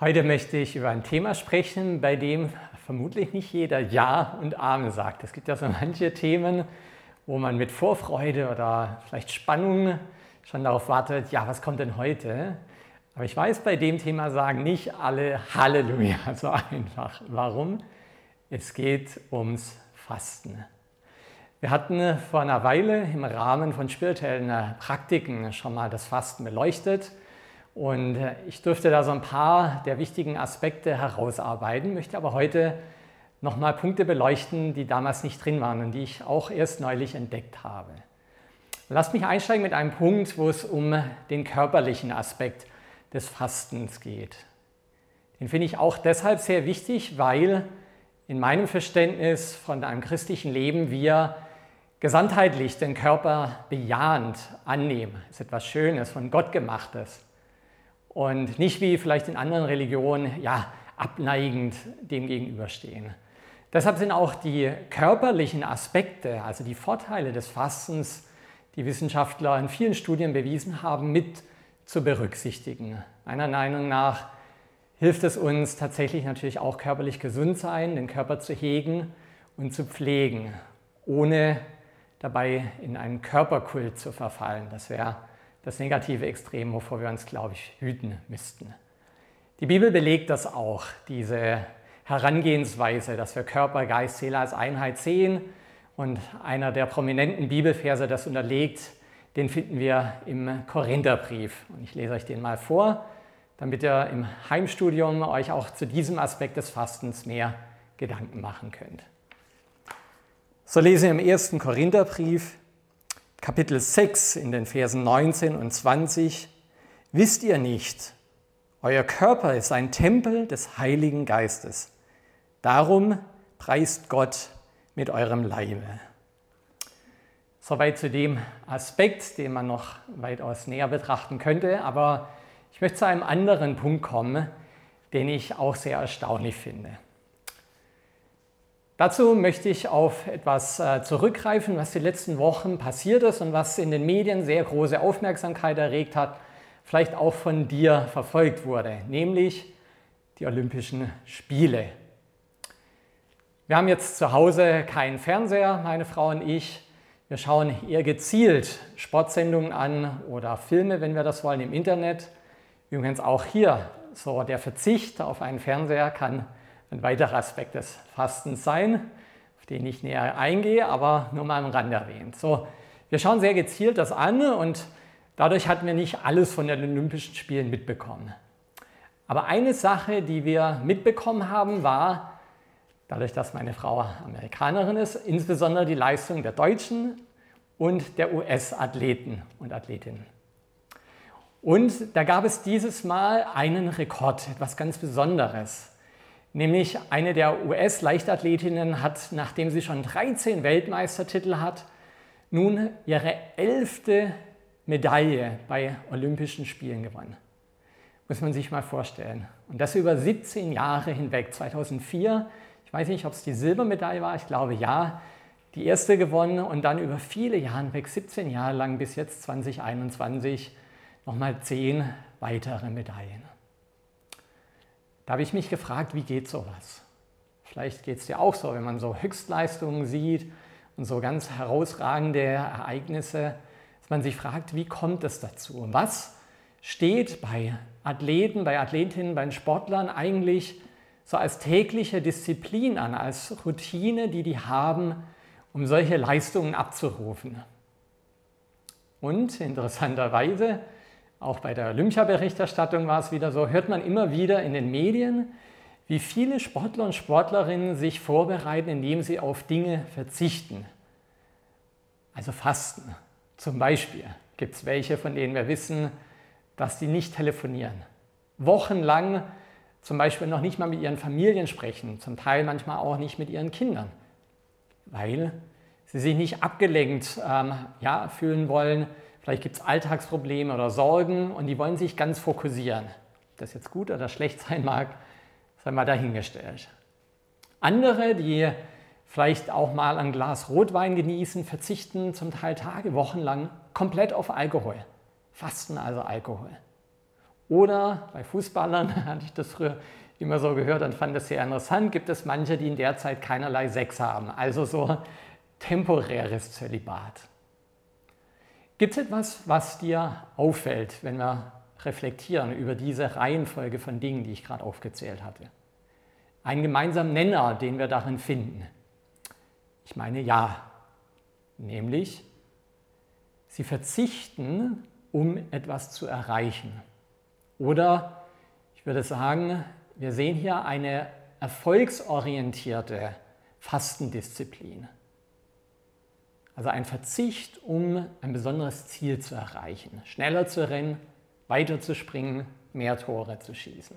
Heute möchte ich über ein Thema sprechen, bei dem vermutlich nicht jeder Ja und Amen sagt. Es gibt ja so manche Themen, wo man mit Vorfreude oder vielleicht Spannung schon darauf wartet, ja, was kommt denn heute? Aber ich weiß, bei dem Thema sagen nicht alle Halleluja so einfach. Warum? Es geht ums Fasten. Wir hatten vor einer Weile im Rahmen von spirituellen Praktiken schon mal das Fasten beleuchtet. Und äh, ich durfte da so ein paar der wichtigen Aspekte herausarbeiten, möchte aber heute nochmal Punkte beleuchten, die damals nicht drin waren und die ich auch erst neulich entdeckt habe. Lasst mich einsteigen mit einem Punkt, wo es um den körperlichen Aspekt des Fastens geht. Den finde ich auch deshalb sehr wichtig, weil in meinem Verständnis von einem christlichen Leben wir gesamtheitlich den Körper bejahend annehmen. Das ist etwas Schönes, von Gott gemachtes und nicht wie vielleicht in anderen Religionen ja, abneigend dem gegenüberstehen. Deshalb sind auch die körperlichen Aspekte, also die Vorteile des Fastens, die Wissenschaftler in vielen Studien bewiesen haben, mit zu berücksichtigen. Meiner Meinung nach hilft es uns tatsächlich natürlich auch körperlich gesund sein, den Körper zu hegen und zu pflegen, ohne dabei in einen Körperkult zu verfallen. Das wäre das negative Extrem, wovor wir uns, glaube ich, hüten müssten. Die Bibel belegt das auch, diese Herangehensweise, dass wir Körper, Geist, Seele als Einheit sehen. Und einer der prominenten Bibelverse, das unterlegt, den finden wir im Korintherbrief. Und ich lese euch den mal vor, damit ihr im Heimstudium euch auch zu diesem Aspekt des Fastens mehr Gedanken machen könnt. So lese ich im ersten Korintherbrief, Kapitel 6 in den Versen 19 und 20, wisst ihr nicht, euer Körper ist ein Tempel des Heiligen Geistes. Darum preist Gott mit eurem Leibe. Soweit zu dem Aspekt, den man noch weitaus näher betrachten könnte. Aber ich möchte zu einem anderen Punkt kommen, den ich auch sehr erstaunlich finde. Dazu möchte ich auf etwas äh, zurückgreifen, was die letzten Wochen passiert ist und was in den Medien sehr große Aufmerksamkeit erregt hat, vielleicht auch von dir verfolgt wurde, nämlich die Olympischen Spiele. Wir haben jetzt zu Hause keinen Fernseher, meine Frau und ich. Wir schauen eher gezielt Sportsendungen an oder Filme, wenn wir das wollen, im Internet. Übrigens auch hier, so der Verzicht auf einen Fernseher kann ein weiterer Aspekt des Fastens sein, auf den ich näher eingehe, aber nur mal am Rand erwähnt. So, wir schauen sehr gezielt das an und dadurch hatten wir nicht alles von den Olympischen Spielen mitbekommen. Aber eine Sache, die wir mitbekommen haben, war, dadurch, dass meine Frau Amerikanerin ist, insbesondere die Leistung der Deutschen und der US-Athleten und Athletinnen. Und da gab es dieses Mal einen Rekord, etwas ganz Besonderes. Nämlich eine der US-Leichtathletinnen hat, nachdem sie schon 13 Weltmeistertitel hat, nun ihre elfte Medaille bei Olympischen Spielen gewonnen. Muss man sich mal vorstellen. Und das über 17 Jahre hinweg. 2004, ich weiß nicht, ob es die Silbermedaille war, ich glaube ja, die erste gewonnen und dann über viele Jahre hinweg, 17 Jahre lang bis jetzt 2021, nochmal 10 weitere Medaillen. Da habe ich mich gefragt, wie geht sowas? Vielleicht geht es dir auch so, wenn man so Höchstleistungen sieht und so ganz herausragende Ereignisse, dass man sich fragt, wie kommt es dazu? Was steht bei Athleten, bei Athletinnen, bei Sportlern eigentlich so als tägliche Disziplin an, als Routine, die die haben, um solche Leistungen abzurufen? Und interessanterweise auch bei der Olympia-Berichterstattung war es wieder so, hört man immer wieder in den Medien, wie viele Sportler und Sportlerinnen sich vorbereiten, indem sie auf Dinge verzichten. Also Fasten. Zum Beispiel gibt es welche, von denen wir wissen, dass die nicht telefonieren. Wochenlang zum Beispiel noch nicht mal mit ihren Familien sprechen, zum Teil manchmal auch nicht mit ihren Kindern, weil sie sich nicht abgelenkt ähm, ja, fühlen wollen Vielleicht gibt es Alltagsprobleme oder Sorgen und die wollen sich ganz fokussieren. Ob das jetzt gut oder schlecht sein mag, sei mal dahingestellt. Andere, die vielleicht auch mal ein Glas Rotwein genießen, verzichten zum Teil Tage, Wochen lang komplett auf Alkohol. Fasten also Alkohol. Oder bei Fußballern hatte ich das früher immer so gehört und fand das sehr interessant, gibt es manche, die in der Zeit keinerlei Sex haben. Also so temporäres Zölibat. Gibt es etwas, was dir auffällt, wenn wir reflektieren über diese Reihenfolge von Dingen, die ich gerade aufgezählt hatte? Einen gemeinsamen Nenner, den wir darin finden. Ich meine ja, nämlich sie verzichten, um etwas zu erreichen. Oder ich würde sagen, wir sehen hier eine erfolgsorientierte Fastendisziplin. Also ein Verzicht, um ein besonderes Ziel zu erreichen. Schneller zu rennen, weiter zu springen, mehr Tore zu schießen.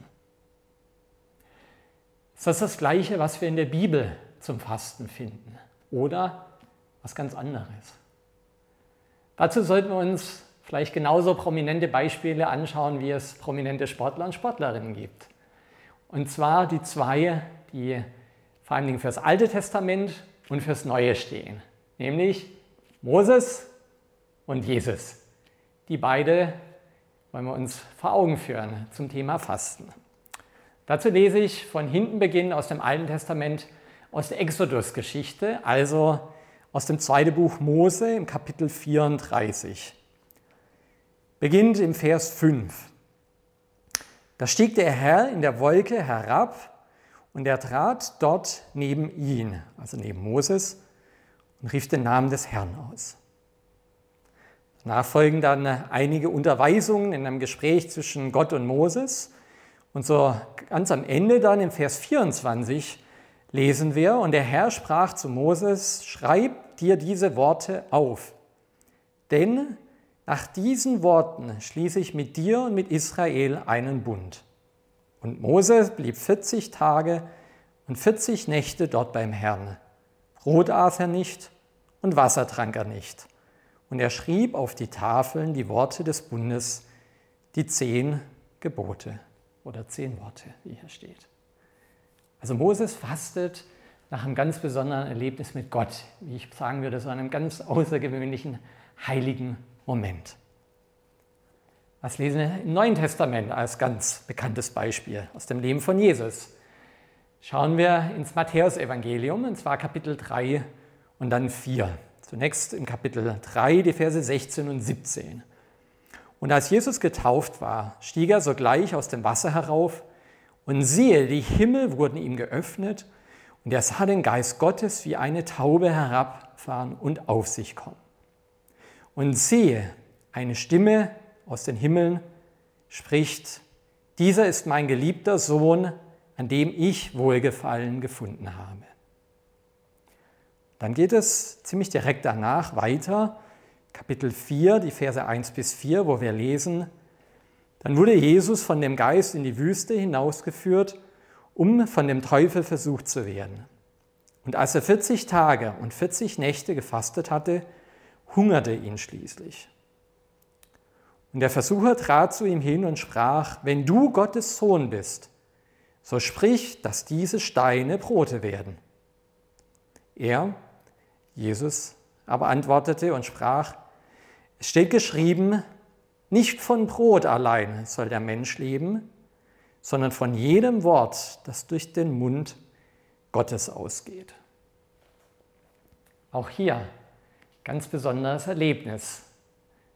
Ist das das Gleiche, was wir in der Bibel zum Fasten finden? Oder was ganz anderes? Dazu sollten wir uns vielleicht genauso prominente Beispiele anschauen, wie es prominente Sportler und Sportlerinnen gibt. Und zwar die zwei, die vor allen Dingen fürs Alte Testament und fürs Neue stehen, nämlich Moses und Jesus. Die beide wollen wir uns vor Augen führen zum Thema Fasten. Dazu lese ich von hinten beginnen aus dem Alten Testament, aus der Exodus-Geschichte, also aus dem zweiten Buch Mose im Kapitel 34. Beginnt im Vers 5. Da stieg der Herr in der Wolke herab und er trat dort neben ihn, also neben Moses, und rief den Namen des Herrn aus. Danach folgen dann einige Unterweisungen in einem Gespräch zwischen Gott und Moses. Und so ganz am Ende dann im Vers 24 lesen wir, und der Herr sprach zu Moses, schreib dir diese Worte auf, denn nach diesen Worten schließe ich mit dir und mit Israel einen Bund. Und Mose blieb 40 Tage und 40 Nächte dort beim Herrn. Brot aß er nicht und Wasser trank er nicht. Und er schrieb auf die Tafeln die Worte des Bundes, die zehn Gebote oder zehn Worte, wie hier steht. Also Moses fastet nach einem ganz besonderen Erlebnis mit Gott, wie ich sagen würde, so einem ganz außergewöhnlichen heiligen Moment. Was lesen wir im Neuen Testament als ganz bekanntes Beispiel aus dem Leben von Jesus? Schauen wir ins Matthäusevangelium, und zwar Kapitel 3 und dann 4. Zunächst im Kapitel 3, die Verse 16 und 17. Und als Jesus getauft war, stieg er sogleich aus dem Wasser herauf, und siehe, die Himmel wurden ihm geöffnet, und er sah den Geist Gottes wie eine Taube herabfahren und auf sich kommen. Und siehe, eine Stimme aus den Himmeln spricht, dieser ist mein geliebter Sohn, an dem ich Wohlgefallen gefunden habe. Dann geht es ziemlich direkt danach weiter, Kapitel 4, die Verse 1 bis 4, wo wir lesen, dann wurde Jesus von dem Geist in die Wüste hinausgeführt, um von dem Teufel versucht zu werden. Und als er 40 Tage und 40 Nächte gefastet hatte, hungerte ihn schließlich. Und der Versucher trat zu ihm hin und sprach, wenn du Gottes Sohn bist, so sprich, dass diese Steine Brote werden. Er, Jesus, aber antwortete und sprach, es steht geschrieben, nicht von Brot allein soll der Mensch leben, sondern von jedem Wort, das durch den Mund Gottes ausgeht. Auch hier ganz besonderes Erlebnis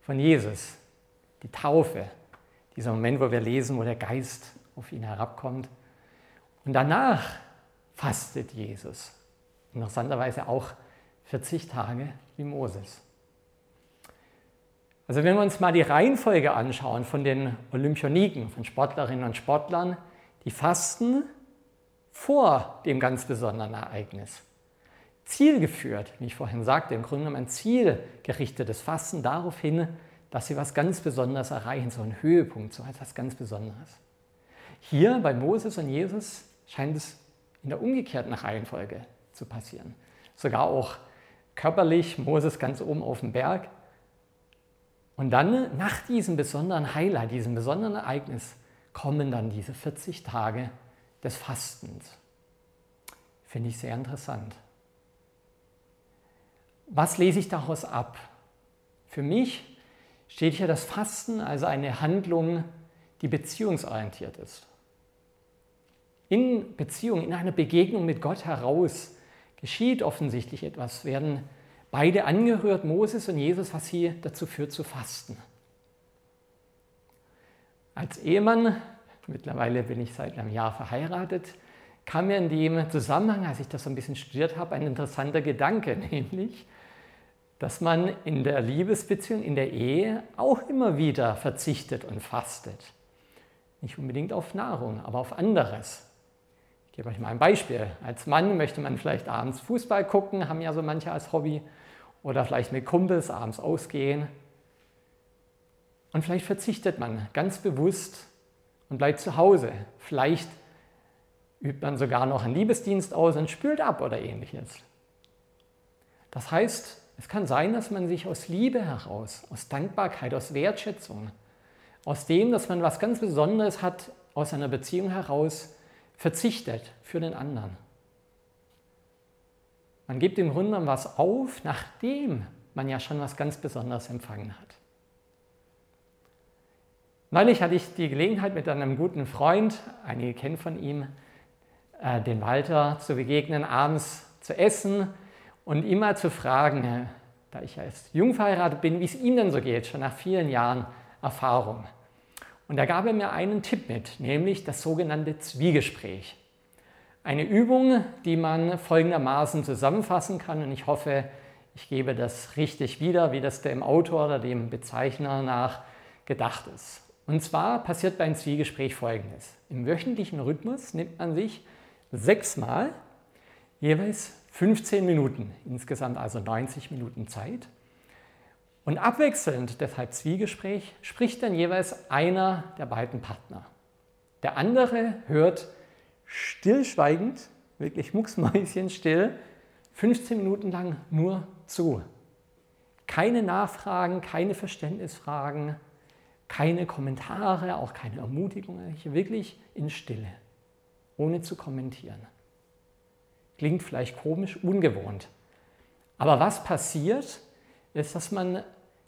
von Jesus, die Taufe, dieser Moment, wo wir lesen, wo der Geist auf ihn herabkommt. Und danach fastet Jesus. Interessanterweise auch 40 Tage wie Moses. Also wenn wir uns mal die Reihenfolge anschauen von den Olympioniken, von Sportlerinnen und Sportlern, die fasten vor dem ganz besonderen Ereignis zielgeführt, wie ich vorhin sagte, im Grunde genommen ein zielgerichtetes Fasten darauf hin, dass sie was ganz Besonderes erreichen, so einen Höhepunkt, so etwas ganz Besonderes. Hier bei Moses und Jesus scheint es in der umgekehrten Reihenfolge zu passieren. Sogar auch körperlich, Moses ganz oben auf dem Berg. Und dann nach diesem besonderen Highlight, diesem besonderen Ereignis, kommen dann diese 40 Tage des Fastens. Finde ich sehr interessant. Was lese ich daraus ab? Für mich steht hier das Fasten, also eine Handlung, die beziehungsorientiert ist. In Beziehung, in einer Begegnung mit Gott heraus geschieht offensichtlich etwas, werden beide angehört, Moses und Jesus, was sie dazu führt zu fasten. Als Ehemann, mittlerweile bin ich seit einem Jahr verheiratet, kam mir in dem Zusammenhang, als ich das so ein bisschen studiert habe, ein interessanter Gedanke, nämlich, dass man in der Liebesbeziehung, in der Ehe auch immer wieder verzichtet und fastet. Nicht unbedingt auf Nahrung, aber auf anderes. Ich gebe euch mal ein Beispiel. Als Mann möchte man vielleicht abends Fußball gucken, haben ja so manche als Hobby, oder vielleicht mit Kumpels abends ausgehen. Und vielleicht verzichtet man ganz bewusst und bleibt zu Hause. Vielleicht übt man sogar noch einen Liebesdienst aus und spült ab oder ähnliches. Das heißt, es kann sein, dass man sich aus Liebe heraus, aus Dankbarkeit, aus Wertschätzung, aus dem, dass man was ganz Besonderes hat, aus einer Beziehung heraus verzichtet für den anderen. Man gibt im Grunde was auf, nachdem man ja schon was ganz Besonderes empfangen hat. Neulich hatte ich die Gelegenheit, mit einem guten Freund, einige kennen von ihm, äh, den Walter zu begegnen, abends zu essen und ihm mal zu fragen, äh, da ich ja erst jung verheiratet bin, wie es ihm denn so geht, schon nach vielen Jahren Erfahrung. Und da gab er mir einen Tipp mit, nämlich das sogenannte Zwiegespräch. Eine Übung, die man folgendermaßen zusammenfassen kann und ich hoffe, ich gebe das richtig wieder, wie das dem Autor oder dem Bezeichner nach gedacht ist. Und zwar passiert beim Zwiegespräch folgendes. Im wöchentlichen Rhythmus nimmt man sich sechsmal jeweils 15 Minuten, insgesamt also 90 Minuten Zeit. Und abwechselnd, deshalb Zwiegespräch, spricht dann jeweils einer der beiden Partner. Der andere hört stillschweigend, wirklich mucksmäuschenstill, 15 Minuten lang nur zu. Keine Nachfragen, keine Verständnisfragen, keine Kommentare, auch keine Ermutigungen, wirklich in Stille, ohne zu kommentieren. Klingt vielleicht komisch, ungewohnt. Aber was passiert, ist, dass man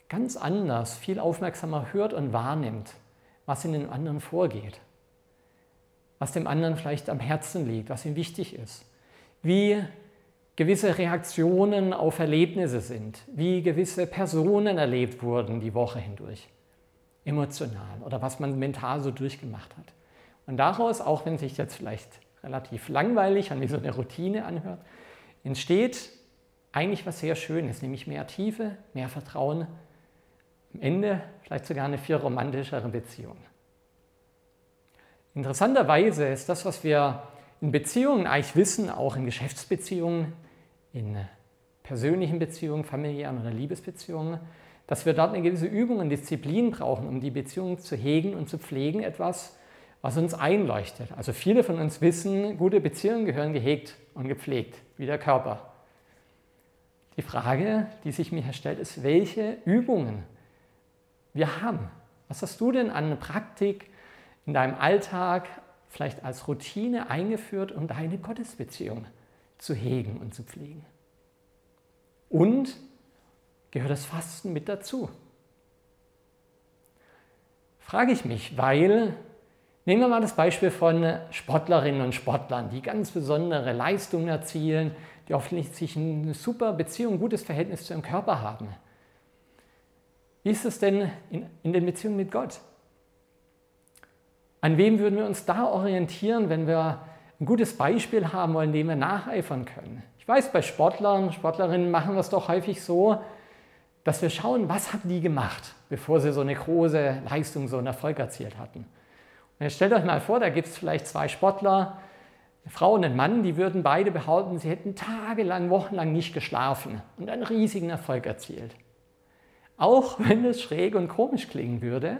ganz anders, viel aufmerksamer hört und wahrnimmt, was in den anderen vorgeht was dem anderen vielleicht am Herzen liegt, was ihm wichtig ist, wie gewisse Reaktionen auf Erlebnisse sind, wie gewisse Personen erlebt wurden die Woche hindurch, emotional oder was man mental so durchgemacht hat. Und daraus, auch wenn sich jetzt vielleicht relativ langweilig und wie so eine Routine anhört, entsteht eigentlich was sehr Schönes, nämlich mehr Tiefe, mehr Vertrauen, am Ende vielleicht sogar eine viel romantischere Beziehung. Interessanterweise ist das, was wir in Beziehungen eigentlich wissen, auch in Geschäftsbeziehungen, in persönlichen Beziehungen, familiären oder Liebesbeziehungen, dass wir dort eine gewisse Übung und Disziplin brauchen, um die Beziehung zu hegen und zu pflegen, etwas, was uns einleuchtet. Also viele von uns wissen, gute Beziehungen gehören gehegt und gepflegt, wie der Körper. Die Frage, die sich mir stellt, ist, welche Übungen wir haben. Was hast du denn an Praktik, in deinem Alltag vielleicht als Routine eingeführt, um deine Gottesbeziehung zu hegen und zu pflegen. Und gehört das Fasten mit dazu? Frage ich mich, weil nehmen wir mal das Beispiel von Sportlerinnen und Sportlern, die ganz besondere Leistungen erzielen, die offensichtlich eine super Beziehung, ein gutes Verhältnis zu ihrem Körper haben. Wie ist es denn in, in den Beziehungen mit Gott? An wem würden wir uns da orientieren, wenn wir ein gutes Beispiel haben wollen, dem wir nacheifern können? Ich weiß, bei Sportlern, Sportlerinnen machen wir es doch häufig so, dass wir schauen, was haben die gemacht, bevor sie so eine große Leistung, so einen Erfolg erzielt hatten. Und jetzt stellt euch mal vor, da gibt es vielleicht zwei Sportler, eine Frau und ein Mann, die würden beide behaupten, sie hätten tagelang, wochenlang nicht geschlafen und einen riesigen Erfolg erzielt. Auch wenn es schräg und komisch klingen würde,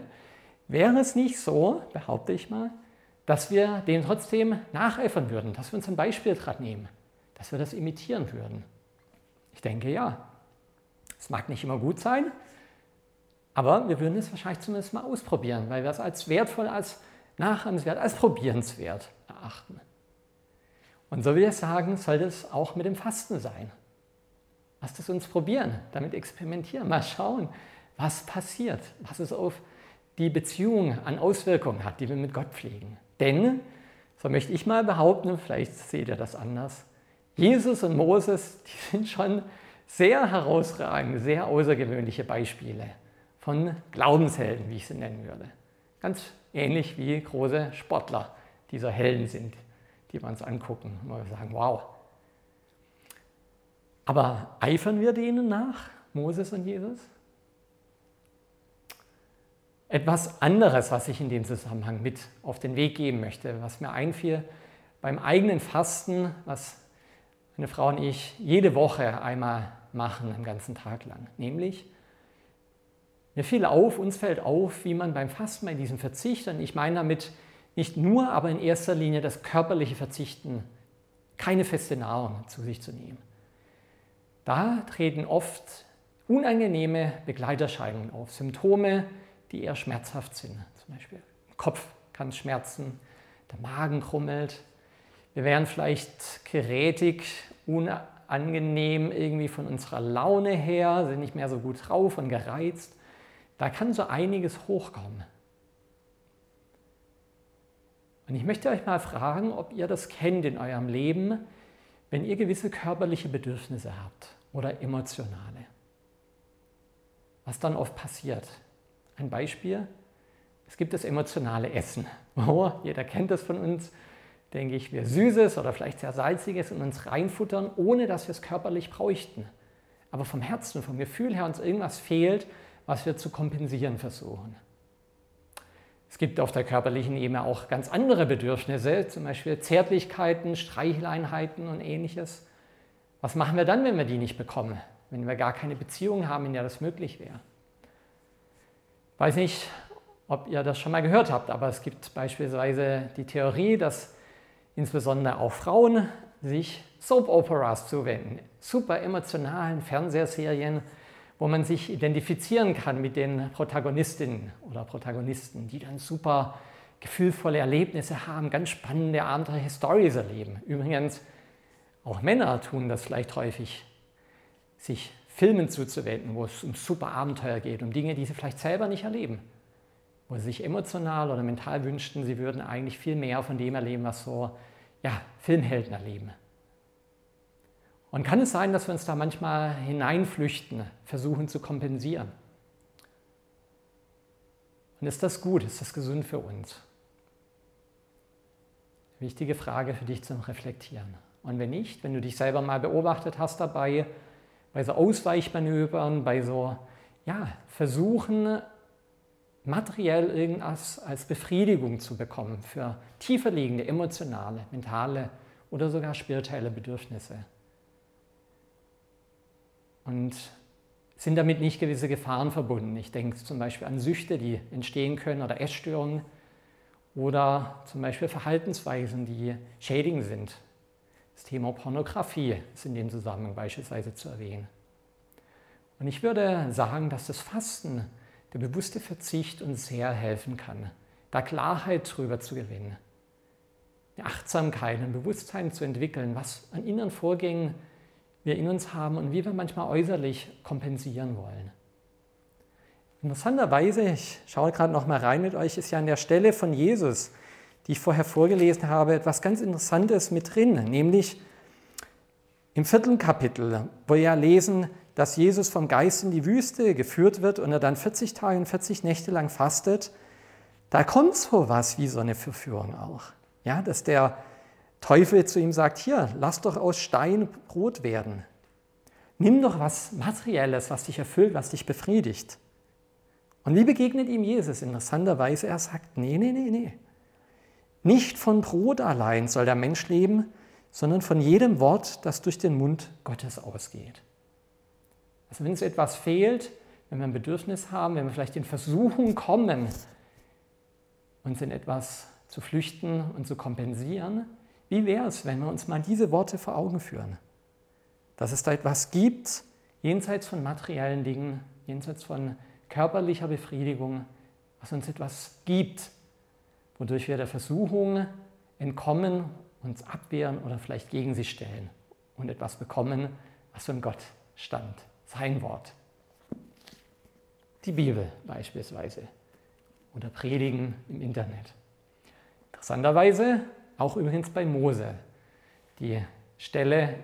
Wäre es nicht so, behaupte ich mal, dass wir dem trotzdem nacheifern würden, dass wir uns ein Beispiel dran nehmen, dass wir das imitieren würden? Ich denke ja. Es mag nicht immer gut sein, aber wir würden es wahrscheinlich zumindest mal ausprobieren, weil wir es als wertvoll, als nachahmenswert, als probierenswert erachten. Und so will ich sagen, sollte es auch mit dem Fasten sein. Lasst es uns probieren, damit experimentieren, mal schauen, was passiert, was es auf die Beziehung an Auswirkungen hat, die wir mit Gott pflegen. Denn, so möchte ich mal behaupten, vielleicht seht ihr das anders, Jesus und Moses, die sind schon sehr herausragende, sehr außergewöhnliche Beispiele von Glaubenshelden, wie ich sie nennen würde. Ganz ähnlich wie große Sportler dieser Helden sind, die wir uns angucken und sagen, wow. Aber eifern wir denen nach, Moses und Jesus? Etwas anderes, was ich in dem Zusammenhang mit auf den Weg geben möchte, was mir einfiel beim eigenen Fasten, was meine Frau und ich jede Woche einmal machen, einen ganzen Tag lang. Nämlich, mir fiel auf, uns fällt auf, wie man beim Fasten bei diesem Verzicht, und ich meine damit nicht nur, aber in erster Linie das körperliche Verzichten, keine feste Nahrung zu sich zu nehmen. Da treten oft unangenehme Begleiterscheinungen auf, Symptome, die eher schmerzhaft sind. Zum Beispiel Kopf kann schmerzen, der Magen krummelt. Wir werden vielleicht gerätig, unangenehm irgendwie von unserer Laune her, sind nicht mehr so gut drauf und gereizt. Da kann so einiges hochkommen. Und ich möchte euch mal fragen, ob ihr das kennt in eurem Leben, wenn ihr gewisse körperliche Bedürfnisse habt oder emotionale. Was dann oft passiert. Ein Beispiel, es gibt das emotionale Essen. Oh, jeder kennt das von uns, denke ich, wir Süßes oder vielleicht sehr Salziges in uns reinfuttern, ohne dass wir es körperlich bräuchten. Aber vom Herzen, vom Gefühl her uns irgendwas fehlt, was wir zu kompensieren versuchen. Es gibt auf der körperlichen Ebene auch ganz andere Bedürfnisse, zum Beispiel Zärtlichkeiten, Streicheleinheiten und ähnliches. Was machen wir dann, wenn wir die nicht bekommen? Wenn wir gar keine Beziehung haben, in der das möglich wäre? weiß nicht, ob ihr das schon mal gehört habt, aber es gibt beispielsweise die Theorie, dass insbesondere auch Frauen sich Soap Operas zuwenden, super emotionalen Fernsehserien, wo man sich identifizieren kann mit den Protagonistinnen oder Protagonisten, die dann super gefühlvolle Erlebnisse haben, ganz spannende, abenteuerliche Stories erleben. Übrigens, auch Männer tun das vielleicht häufig, sich Filmen zuzuwenden, wo es um super Abenteuer geht, um Dinge, die sie vielleicht selber nicht erleben. Wo sie sich emotional oder mental wünschten, sie würden eigentlich viel mehr von dem erleben, was so ja, Filmhelden erleben. Und kann es sein, dass wir uns da manchmal hineinflüchten, versuchen zu kompensieren? Und ist das gut? Ist das gesund für uns? Wichtige Frage für dich zum Reflektieren. Und wenn nicht, wenn du dich selber mal beobachtet hast dabei, bei so Ausweichmanövern, bei so ja, Versuchen, materiell irgendwas als Befriedigung zu bekommen für tiefer liegende emotionale, mentale oder sogar spirituelle Bedürfnisse. Und sind damit nicht gewisse Gefahren verbunden. Ich denke zum Beispiel an Süchte, die entstehen können oder Essstörungen oder zum Beispiel Verhaltensweisen, die schädigend sind das Thema Pornografie ist in dem Zusammenhang beispielsweise zu erwähnen. Und ich würde sagen, dass das Fasten, der bewusste Verzicht uns sehr helfen kann, da Klarheit drüber zu gewinnen, eine Achtsamkeit, ein Bewusstsein zu entwickeln, was an inneren Vorgängen wir in uns haben und wie wir manchmal äußerlich kompensieren wollen. Interessanterweise, ich schaue gerade noch mal rein mit euch, ist ja an der Stelle von Jesus die ich vorher vorgelesen habe, etwas ganz Interessantes mit drin, nämlich im vierten Kapitel, wo wir ja lesen, dass Jesus vom Geist in die Wüste geführt wird und er dann 40 Tage und 40 Nächte lang fastet, da kommt so was wie so eine Verführung auch. Ja, dass der Teufel zu ihm sagt, hier, lass doch aus Stein Brot werden. Nimm doch was Materielles, was dich erfüllt, was dich befriedigt. Und wie begegnet ihm Jesus? Interessanterweise, er sagt, nee, nee, nee, nee. Nicht von Brot allein soll der Mensch leben, sondern von jedem Wort, das durch den Mund Gottes ausgeht. Also wenn es etwas fehlt, wenn wir ein Bedürfnis haben, wenn wir vielleicht in Versuchung kommen, uns in etwas zu flüchten und zu kompensieren, wie wäre es, wenn wir uns mal diese Worte vor Augen führen? Dass es da etwas gibt, jenseits von materiellen Dingen, jenseits von körperlicher Befriedigung, was uns etwas gibt, wodurch wir der Versuchung entkommen, uns abwehren oder vielleicht gegen sie stellen und etwas bekommen, was von Gott stammt, sein Wort. Die Bibel beispielsweise. oder predigen im Internet. Interessanterweise auch übrigens bei Mose. Die Stelle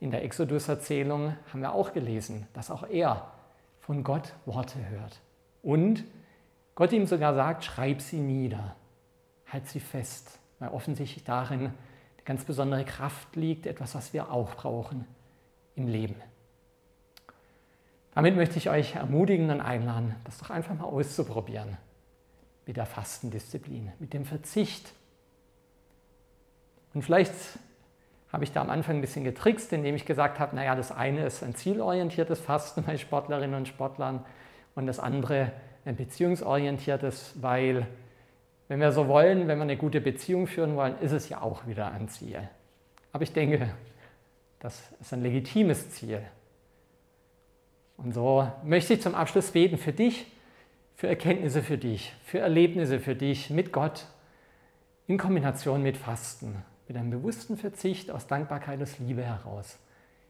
in der Exodus-Erzählung haben wir auch gelesen, dass auch er von Gott Worte hört. Und Gott ihm sogar sagt, schreib sie nieder, halt sie fest, weil offensichtlich darin die ganz besondere Kraft liegt, etwas, was wir auch brauchen im Leben. Damit möchte ich euch ermutigen und einladen, das doch einfach mal auszuprobieren mit der Fastendisziplin, mit dem Verzicht. Und vielleicht habe ich da am Anfang ein bisschen getrickst, indem ich gesagt habe, naja, das eine ist ein zielorientiertes Fasten bei Sportlerinnen und Sportlern und das andere ein beziehungsorientiertes, weil wenn wir so wollen, wenn wir eine gute Beziehung führen wollen, ist es ja auch wieder ein Ziel. Aber ich denke, das ist ein legitimes Ziel. Und so möchte ich zum Abschluss beten für dich, für Erkenntnisse für dich, für Erlebnisse für dich mit Gott in Kombination mit Fasten mit einem bewussten Verzicht aus Dankbarkeit, aus Liebe heraus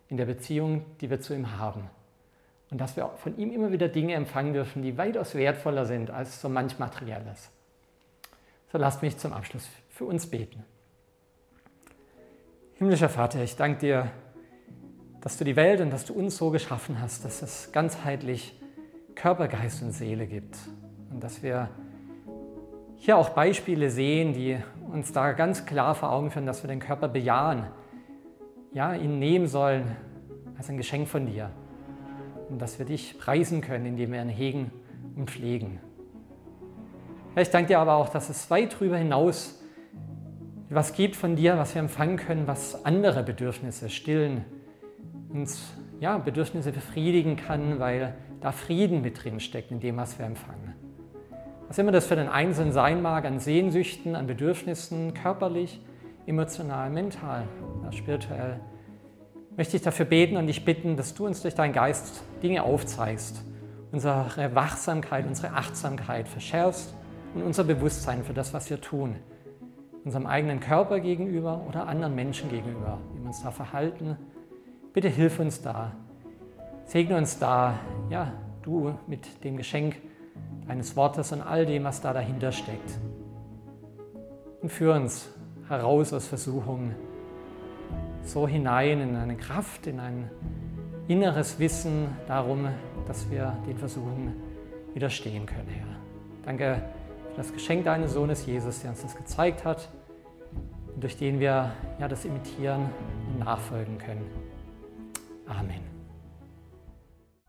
in der Beziehung, die wir zu ihm haben. Und dass wir von ihm immer wieder Dinge empfangen dürfen, die weitaus wertvoller sind als so manch Materielles. So lasst mich zum Abschluss für uns beten. Himmlischer Vater, ich danke dir, dass du die Welt und dass du uns so geschaffen hast, dass es ganzheitlich Körper, Geist und Seele gibt. Und dass wir hier auch Beispiele sehen, die uns da ganz klar vor Augen führen, dass wir den Körper bejahen, ja, ihn nehmen sollen als ein Geschenk von dir und dass wir dich preisen können, indem wir ihn hegen und pflegen. Ja, ich danke dir aber auch, dass es weit darüber hinaus was gibt von dir, was wir empfangen können, was andere Bedürfnisse stillen, uns ja, Bedürfnisse befriedigen kann, weil da Frieden mit drin steckt in dem, was wir empfangen. Was immer das für den Einzelnen sein mag, an Sehnsüchten, an Bedürfnissen, körperlich, emotional, mental, spirituell, möchte ich dafür beten und dich bitten, dass du uns durch deinen Geist Dinge aufzeigst, unsere Wachsamkeit, unsere Achtsamkeit verschärfst und unser Bewusstsein für das, was wir tun, unserem eigenen Körper gegenüber oder anderen Menschen gegenüber, wie wir uns da verhalten. Bitte hilf uns da, segne uns da, ja, du mit dem Geschenk eines Wortes und all dem, was da dahinter steckt. Und führ uns heraus aus Versuchungen, so hinein in eine Kraft, in ein inneres Wissen darum, dass wir den Versuchen widerstehen können, Herr. Danke für das Geschenk deines Sohnes Jesus, der uns das gezeigt hat und durch den wir ja, das imitieren und nachfolgen können. Amen.